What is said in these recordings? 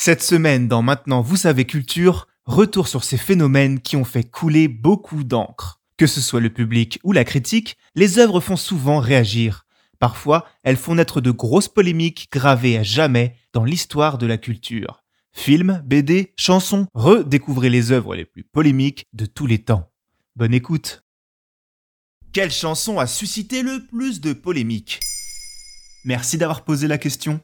Cette semaine, dans Maintenant Vous savez Culture, retour sur ces phénomènes qui ont fait couler beaucoup d'encre. Que ce soit le public ou la critique, les œuvres font souvent réagir. Parfois, elles font naître de grosses polémiques gravées à jamais dans l'histoire de la culture. Films, BD, chansons, redécouvrez les œuvres les plus polémiques de tous les temps. Bonne écoute. Quelle chanson a suscité le plus de polémiques? Merci d'avoir posé la question.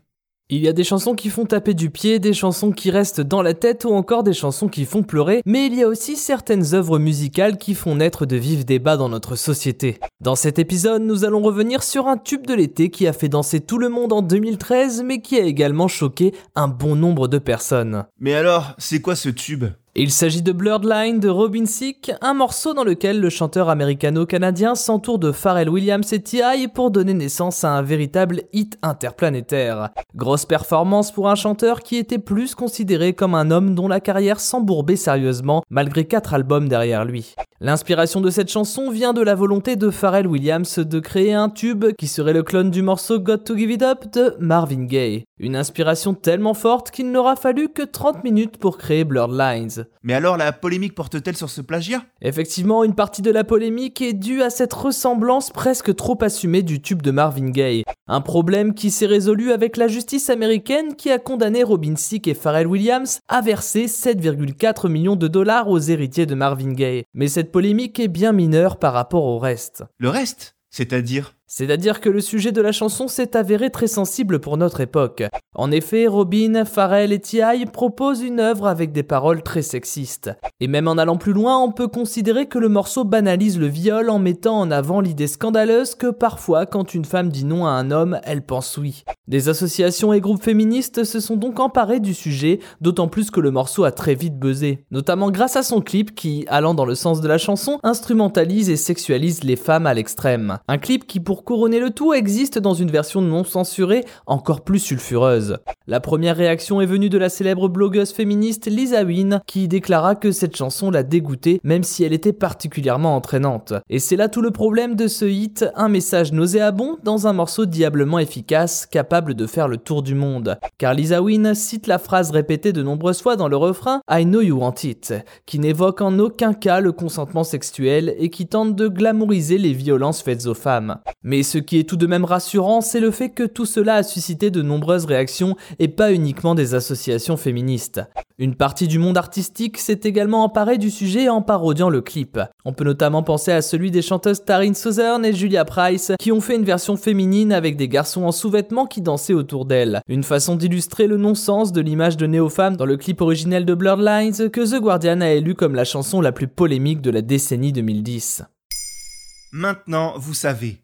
Il y a des chansons qui font taper du pied, des chansons qui restent dans la tête ou encore des chansons qui font pleurer, mais il y a aussi certaines œuvres musicales qui font naître de vifs débats dans notre société. Dans cet épisode, nous allons revenir sur un tube de l'été qui a fait danser tout le monde en 2013, mais qui a également choqué un bon nombre de personnes. Mais alors, c'est quoi ce tube? Il s'agit de Blurred Line de Robin Thicke, un morceau dans lequel le chanteur américano-canadien s'entoure de Pharrell Williams et T.I. pour donner naissance à un véritable hit interplanétaire. Grosse performance pour un chanteur qui était plus considéré comme un homme dont la carrière s'embourbait sérieusement malgré quatre albums derrière lui. L'inspiration de cette chanson vient de la volonté de Pharrell Williams de créer un tube qui serait le clone du morceau Got to Give It Up de Marvin Gaye. Une inspiration tellement forte qu'il n'aura fallu que 30 minutes pour créer Blurred Lines. Mais alors la polémique porte-t-elle sur ce plagiat? Effectivement, une partie de la polémique est due à cette ressemblance presque trop assumée du tube de Marvin Gaye. Un problème qui s'est résolu avec la justice américaine qui a condamné Robin Thicke et Pharrell Williams à verser 7,4 millions de dollars aux héritiers de Marvin Gaye. Mais cette polémique est bien mineure par rapport au reste. Le reste? C'est-à-dire? C'est-à-dire que le sujet de la chanson s'est avéré très sensible pour notre époque. En effet, Robin, Pharrell et T.I. proposent une œuvre avec des paroles très sexistes. Et même en allant plus loin, on peut considérer que le morceau banalise le viol en mettant en avant l'idée scandaleuse que parfois, quand une femme dit non à un homme, elle pense oui. Des associations et groupes féministes se sont donc emparés du sujet, d'autant plus que le morceau a très vite buzzé. Notamment grâce à son clip qui, allant dans le sens de la chanson, instrumentalise et sexualise les femmes à l'extrême. Un clip qui, pour couronner le tout, existe dans une version non censurée encore plus sulfureuse. La première réaction est venue de la célèbre blogueuse féministe Lisa Wynne, qui déclara que cette chanson l'a dégoûtée, même si elle était particulièrement entraînante. Et c'est là tout le problème de ce hit, un message nauséabond dans un morceau diablement efficace, capable de faire le tour du monde. Car Lisa Wynne cite la phrase répétée de nombreuses fois dans le refrain I know you want it, qui n'évoque en aucun cas le consentement sexuel et qui tente de glamouriser les violences faites aux femmes. Mais ce qui est tout de même rassurant, c'est le fait que tout cela a suscité de nombreuses réactions et pas uniquement des associations féministes. Une partie du monde artistique s'est également emparée du sujet en parodiant le clip. On peut notamment penser à celui des chanteuses Taryn Southern et Julia Price qui ont fait une version féminine avec des garçons en sous-vêtements qui dansaient autour d'elles. Une façon d'illustrer le non-sens de l'image de néo-femme dans le clip originel de Blurred Lines que The Guardian a élu comme la chanson la plus polémique de la décennie 2010. Maintenant, vous savez,